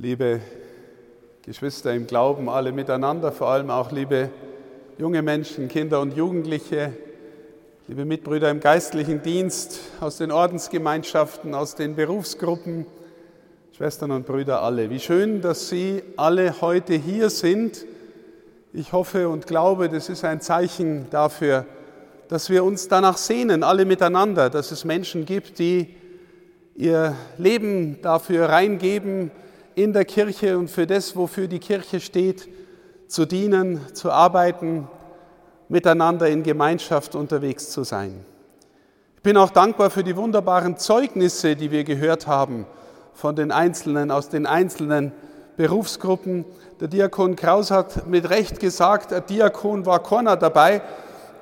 liebe Geschwister im Glauben, alle miteinander, vor allem auch liebe junge Menschen, Kinder und Jugendliche, liebe Mitbrüder im geistlichen Dienst, aus den Ordensgemeinschaften, aus den Berufsgruppen, Schwestern und Brüder alle. Wie schön, dass Sie alle heute hier sind. Ich hoffe und glaube, das ist ein Zeichen dafür, dass wir uns danach sehnen, alle miteinander, dass es Menschen gibt, die ihr Leben dafür reingeben, in der Kirche und für das, wofür die Kirche steht, zu dienen, zu arbeiten, miteinander in Gemeinschaft unterwegs zu sein. Ich bin auch dankbar für die wunderbaren Zeugnisse, die wir gehört haben von den Einzelnen, aus den einzelnen Berufsgruppen. Der Diakon Kraus hat mit Recht gesagt, der Diakon war keiner dabei,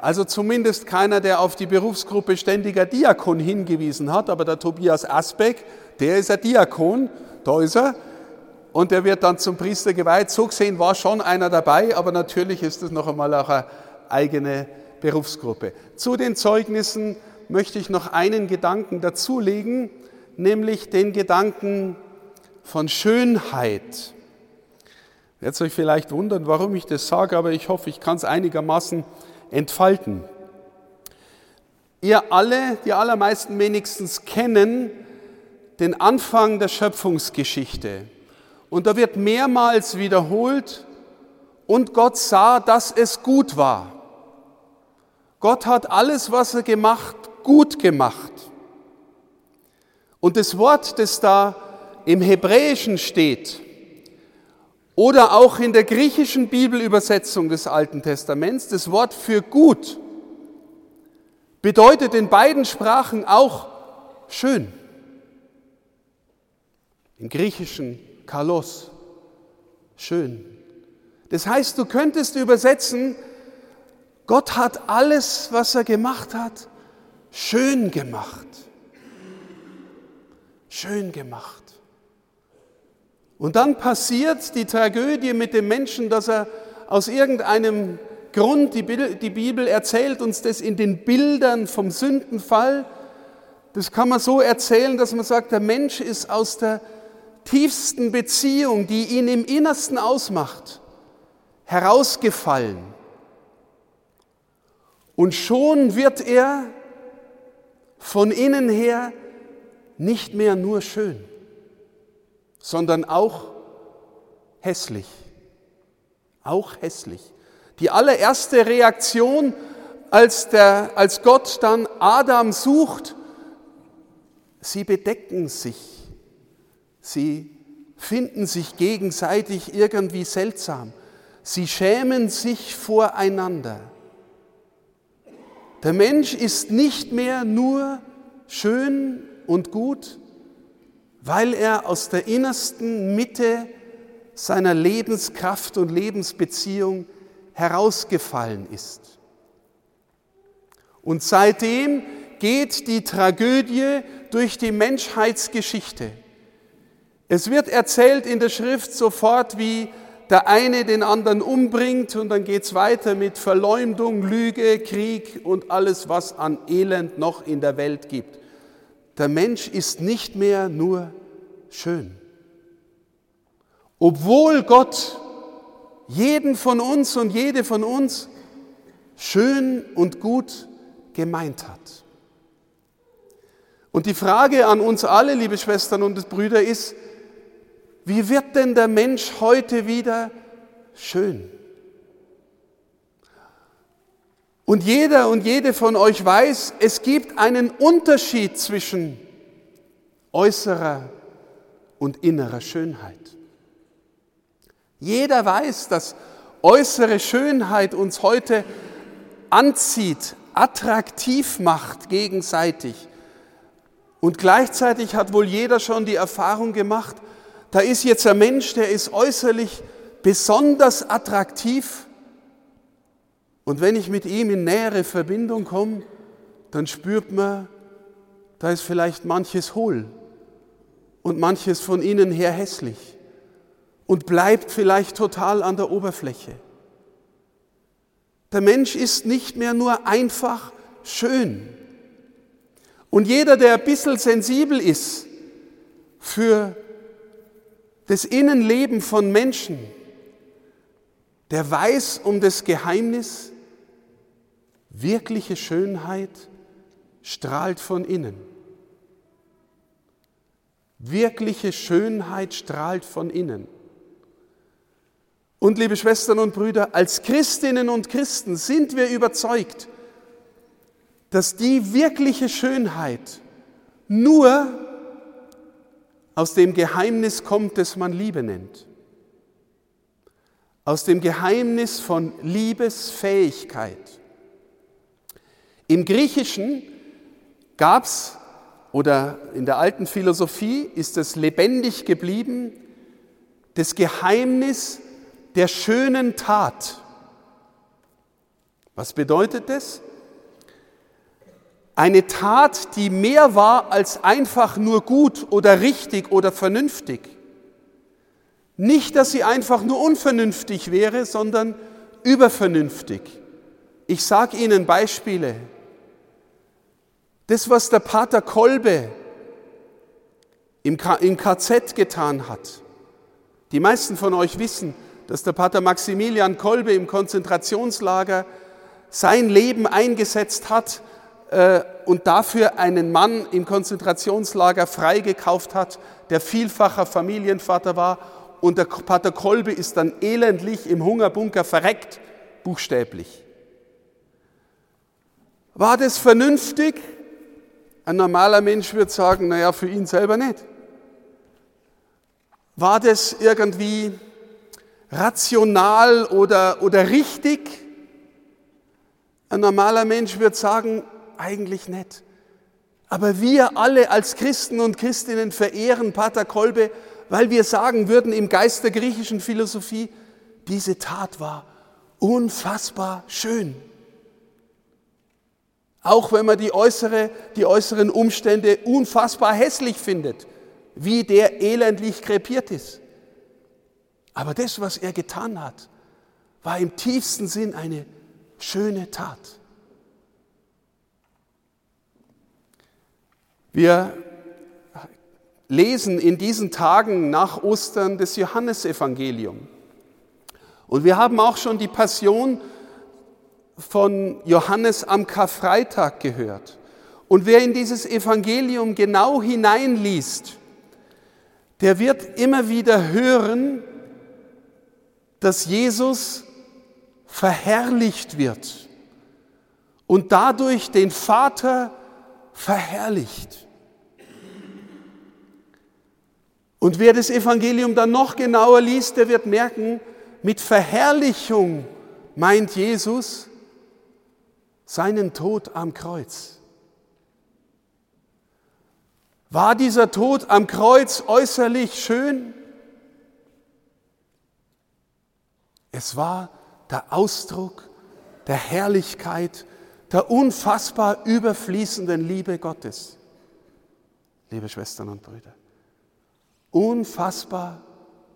also zumindest keiner, der auf die Berufsgruppe ständiger Diakon hingewiesen hat, aber der Tobias Asbeck, der ist ein Diakon, da ist er, und der wird dann zum Priester geweiht. So gesehen war schon einer dabei, aber natürlich ist es noch einmal auch eine eigene Berufsgruppe. Zu den Zeugnissen möchte ich noch einen Gedanken dazulegen, nämlich den Gedanken von Schönheit. Werdet euch vielleicht wundern, warum ich das sage, aber ich hoffe, ich kann es einigermaßen entfalten. Ihr alle, die allermeisten wenigstens, kennen den Anfang der Schöpfungsgeschichte. Und da wird mehrmals wiederholt, und Gott sah, dass es gut war. Gott hat alles, was er gemacht, gut gemacht. Und das Wort, das da im Hebräischen steht, oder auch in der griechischen Bibelübersetzung des Alten Testaments, das Wort für gut bedeutet in beiden Sprachen auch schön. Im Griechischen Kalos, schön. Das heißt, du könntest übersetzen, Gott hat alles, was er gemacht hat, schön gemacht. Schön gemacht. Und dann passiert die Tragödie mit dem Menschen, dass er aus irgendeinem Grund, die Bibel erzählt uns das in den Bildern vom Sündenfall, das kann man so erzählen, dass man sagt, der Mensch ist aus der tiefsten Beziehung, die ihn im Innersten ausmacht, herausgefallen. Und schon wird er von innen her nicht mehr nur schön sondern auch hässlich. Auch hässlich. Die allererste Reaktion, als, der, als Gott dann Adam sucht, sie bedecken sich. Sie finden sich gegenseitig irgendwie seltsam. Sie schämen sich voreinander. Der Mensch ist nicht mehr nur schön und gut, weil er aus der innersten Mitte seiner Lebenskraft und Lebensbeziehung herausgefallen ist. Und seitdem geht die Tragödie durch die Menschheitsgeschichte. Es wird erzählt in der Schrift sofort, wie der eine den anderen umbringt und dann geht es weiter mit Verleumdung, Lüge, Krieg und alles, was an Elend noch in der Welt gibt. Der Mensch ist nicht mehr nur schön. Obwohl Gott jeden von uns und jede von uns schön und gut gemeint hat. Und die Frage an uns alle, liebe Schwestern und Brüder, ist, wie wird denn der Mensch heute wieder schön? Und jeder und jede von euch weiß, es gibt einen Unterschied zwischen äußerer und innerer Schönheit. Jeder weiß, dass äußere Schönheit uns heute anzieht, attraktiv macht gegenseitig. Und gleichzeitig hat wohl jeder schon die Erfahrung gemacht, da ist jetzt ein Mensch, der ist äußerlich besonders attraktiv und wenn ich mit ihm in nähere Verbindung komme, dann spürt man, da ist vielleicht manches hohl und manches von innen her hässlich und bleibt vielleicht total an der Oberfläche. Der Mensch ist nicht mehr nur einfach schön. Und jeder, der ein bisschen sensibel ist für das Innenleben von Menschen, der weiß um das Geheimnis, wirkliche Schönheit strahlt von innen. Wirkliche Schönheit strahlt von innen. Und liebe Schwestern und Brüder, als Christinnen und Christen sind wir überzeugt, dass die wirkliche Schönheit nur aus dem Geheimnis kommt, das man Liebe nennt. Aus dem Geheimnis von Liebesfähigkeit. Im Griechischen gab es, oder in der alten Philosophie ist es lebendig geblieben, das Geheimnis der schönen Tat. Was bedeutet das? Eine Tat, die mehr war als einfach nur gut oder richtig oder vernünftig. Nicht, dass sie einfach nur unvernünftig wäre, sondern übervernünftig. Ich sage Ihnen Beispiele. Das, was der Pater Kolbe im KZ getan hat. Die meisten von euch wissen, dass der Pater Maximilian Kolbe im Konzentrationslager sein Leben eingesetzt hat, und dafür einen Mann im Konzentrationslager freigekauft hat, der vielfacher Familienvater war. Und der Pater Kolbe ist dann elendlich im Hungerbunker verreckt, buchstäblich. War das vernünftig? Ein normaler Mensch würde sagen, naja, für ihn selber nicht. War das irgendwie rational oder, oder richtig? Ein normaler Mensch würde sagen, eigentlich nicht. Aber wir alle als Christen und Christinnen verehren Pater Kolbe, weil wir sagen würden im Geist der griechischen Philosophie, diese Tat war unfassbar schön. Auch wenn man die, äußere, die äußeren Umstände unfassbar hässlich findet, wie der elendlich krepiert ist. Aber das, was er getan hat, war im tiefsten Sinn eine schöne Tat. Wir lesen in diesen Tagen nach Ostern das Johannesevangelium. Und wir haben auch schon die Passion von Johannes am Karfreitag gehört. Und wer in dieses Evangelium genau hineinliest, der wird immer wieder hören, dass Jesus verherrlicht wird und dadurch den Vater verherrlicht. Und wer das Evangelium dann noch genauer liest, der wird merken, mit Verherrlichung meint Jesus seinen Tod am Kreuz. War dieser Tod am Kreuz äußerlich schön? Es war der Ausdruck der Herrlichkeit, der unfassbar überfließenden Liebe Gottes. Liebe Schwestern und Brüder. Unfassbar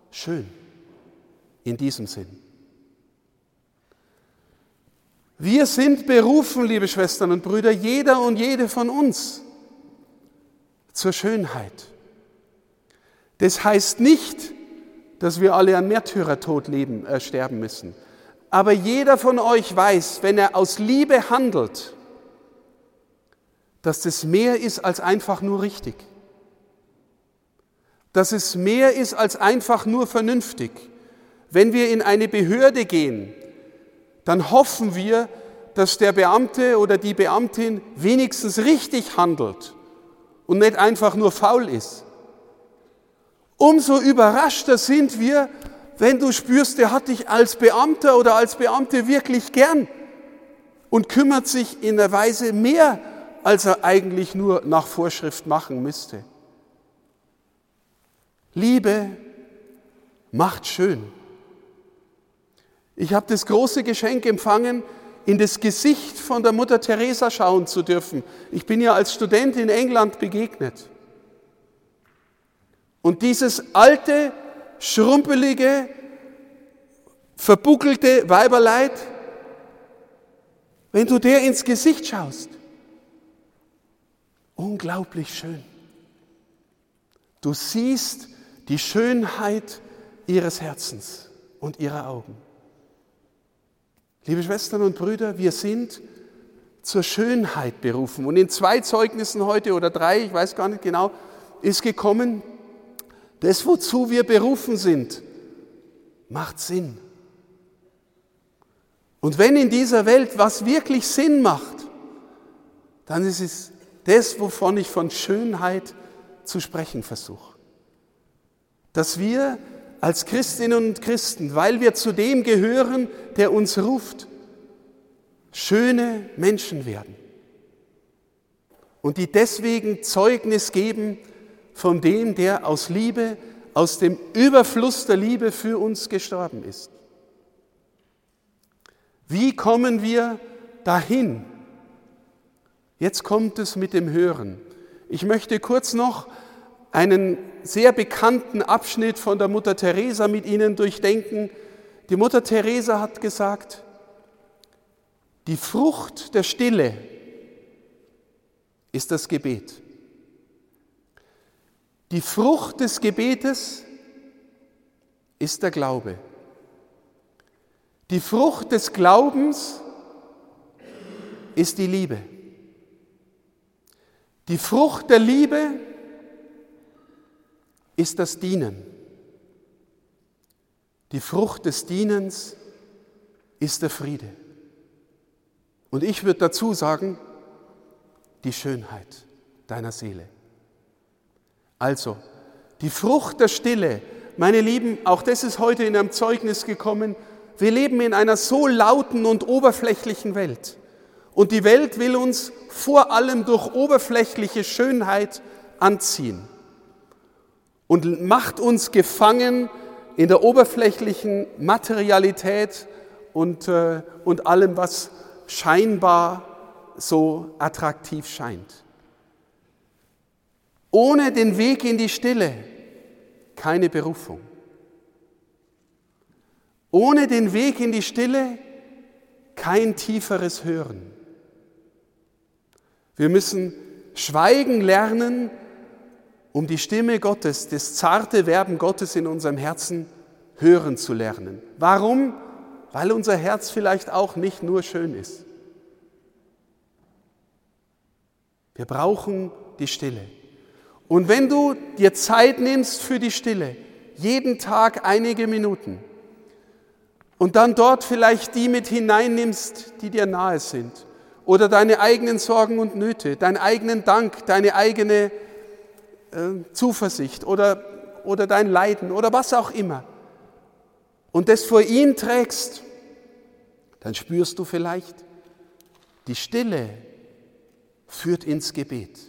schön in diesem Sinn. Wir sind berufen, liebe Schwestern und Brüder, jeder und jede von uns zur Schönheit. Das heißt nicht, dass wir alle an Märtyrertod leben, äh, sterben müssen. Aber jeder von euch weiß, wenn er aus Liebe handelt, dass das mehr ist als einfach nur richtig dass es mehr ist als einfach nur vernünftig. Wenn wir in eine Behörde gehen, dann hoffen wir, dass der Beamte oder die Beamtin wenigstens richtig handelt und nicht einfach nur faul ist. Umso überraschter sind wir, wenn du spürst, der hat dich als Beamter oder als Beamte wirklich gern und kümmert sich in der Weise mehr, als er eigentlich nur nach Vorschrift machen müsste. Liebe macht schön. Ich habe das große Geschenk empfangen, in das Gesicht von der Mutter Teresa schauen zu dürfen. Ich bin ja als Student in England begegnet. Und dieses alte, schrumpelige, verbuckelte Weiberleid, wenn du der ins Gesicht schaust, unglaublich schön. Du siehst die Schönheit ihres Herzens und ihrer Augen. Liebe Schwestern und Brüder, wir sind zur Schönheit berufen. Und in zwei Zeugnissen heute oder drei, ich weiß gar nicht genau, ist gekommen, das, wozu wir berufen sind, macht Sinn. Und wenn in dieser Welt was wirklich Sinn macht, dann ist es das, wovon ich von Schönheit zu sprechen versuche. Dass wir als Christinnen und Christen, weil wir zu dem gehören, der uns ruft, schöne Menschen werden. Und die deswegen Zeugnis geben von dem, der aus Liebe, aus dem Überfluss der Liebe für uns gestorben ist. Wie kommen wir dahin? Jetzt kommt es mit dem Hören. Ich möchte kurz noch einen sehr bekannten Abschnitt von der Mutter Teresa mit Ihnen durchdenken. Die Mutter Teresa hat gesagt, die Frucht der Stille ist das Gebet. Die Frucht des Gebetes ist der Glaube. Die Frucht des Glaubens ist die Liebe. Die Frucht der Liebe ist das Dienen. Die Frucht des Dienens ist der Friede. Und ich würde dazu sagen, die Schönheit deiner Seele. Also, die Frucht der Stille, meine Lieben, auch das ist heute in einem Zeugnis gekommen, wir leben in einer so lauten und oberflächlichen Welt. Und die Welt will uns vor allem durch oberflächliche Schönheit anziehen und macht uns gefangen in der oberflächlichen Materialität und, äh, und allem, was scheinbar so attraktiv scheint. Ohne den Weg in die Stille keine Berufung. Ohne den Weg in die Stille kein tieferes Hören. Wir müssen schweigen lernen, um die Stimme Gottes, das zarte Werben Gottes in unserem Herzen hören zu lernen. Warum? Weil unser Herz vielleicht auch nicht nur schön ist. Wir brauchen die Stille. Und wenn du dir Zeit nimmst für die Stille, jeden Tag einige Minuten, und dann dort vielleicht die mit hineinnimmst, die dir nahe sind, oder deine eigenen Sorgen und Nöte, deinen eigenen Dank, deine eigene äh, Zuversicht oder, oder dein Leiden oder was auch immer, und das vor ihn trägst, dann spürst du vielleicht, die Stille führt ins Gebet,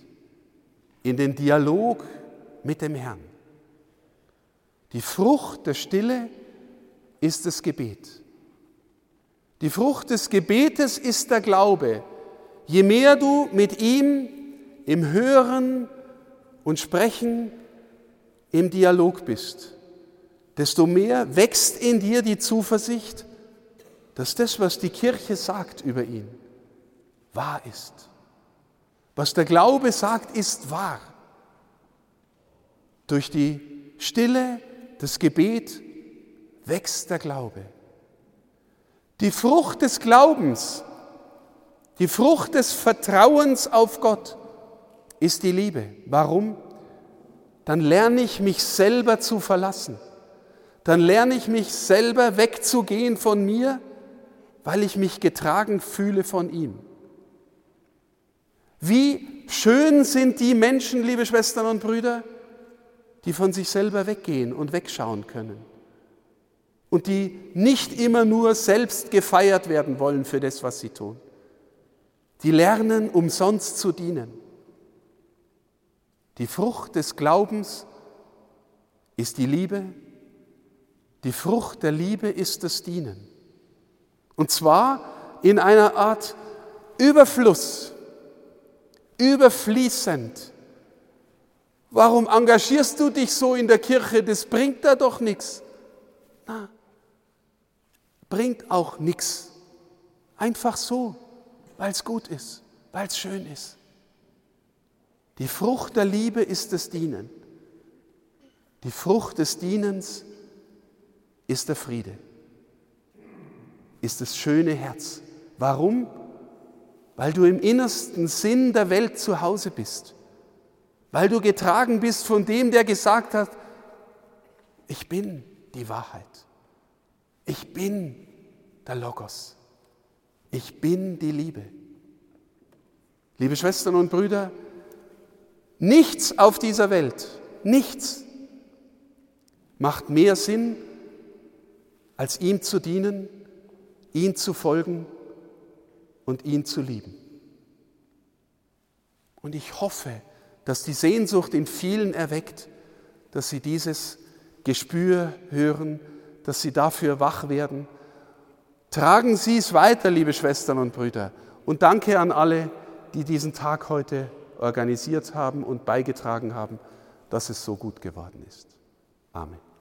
in den Dialog mit dem Herrn. Die Frucht der Stille ist das Gebet. Die Frucht des Gebetes ist der Glaube. Je mehr du mit ihm im Hören und Sprechen im Dialog bist, desto mehr wächst in dir die Zuversicht, dass das, was die Kirche sagt über ihn, wahr ist. Was der Glaube sagt, ist wahr. Durch die Stille, das Gebet wächst der Glaube. Die Frucht des Glaubens, die Frucht des Vertrauens auf Gott ist die Liebe. Warum? Dann lerne ich mich selber zu verlassen. Dann lerne ich mich selber wegzugehen von mir, weil ich mich getragen fühle von ihm. Wie schön sind die Menschen, liebe Schwestern und Brüder, die von sich selber weggehen und wegschauen können und die nicht immer nur selbst gefeiert werden wollen für das, was sie tun. Die lernen, umsonst zu dienen. Die Frucht des Glaubens ist die Liebe. Die Frucht der Liebe ist das Dienen. Und zwar in einer Art Überfluss überfließend. Warum engagierst du dich so in der Kirche? Das bringt da doch nichts. Na, bringt auch nichts. Einfach so, weil es gut ist, weil es schön ist. Die Frucht der Liebe ist das Dienen. Die Frucht des Dienens ist der Friede, ist das schöne Herz. Warum? Weil du im innersten Sinn der Welt zu Hause bist, weil du getragen bist von dem, der gesagt hat, ich bin die Wahrheit, ich bin der Logos, ich bin die Liebe. Liebe Schwestern und Brüder, nichts auf dieser Welt, nichts macht mehr Sinn, als ihm zu dienen, ihn zu folgen und ihn zu lieben. Und ich hoffe, dass die Sehnsucht in vielen erweckt, dass sie dieses Gespür hören, dass sie dafür wach werden. Tragen Sie es weiter, liebe Schwestern und Brüder. Und danke an alle, die diesen Tag heute organisiert haben und beigetragen haben, dass es so gut geworden ist. Amen.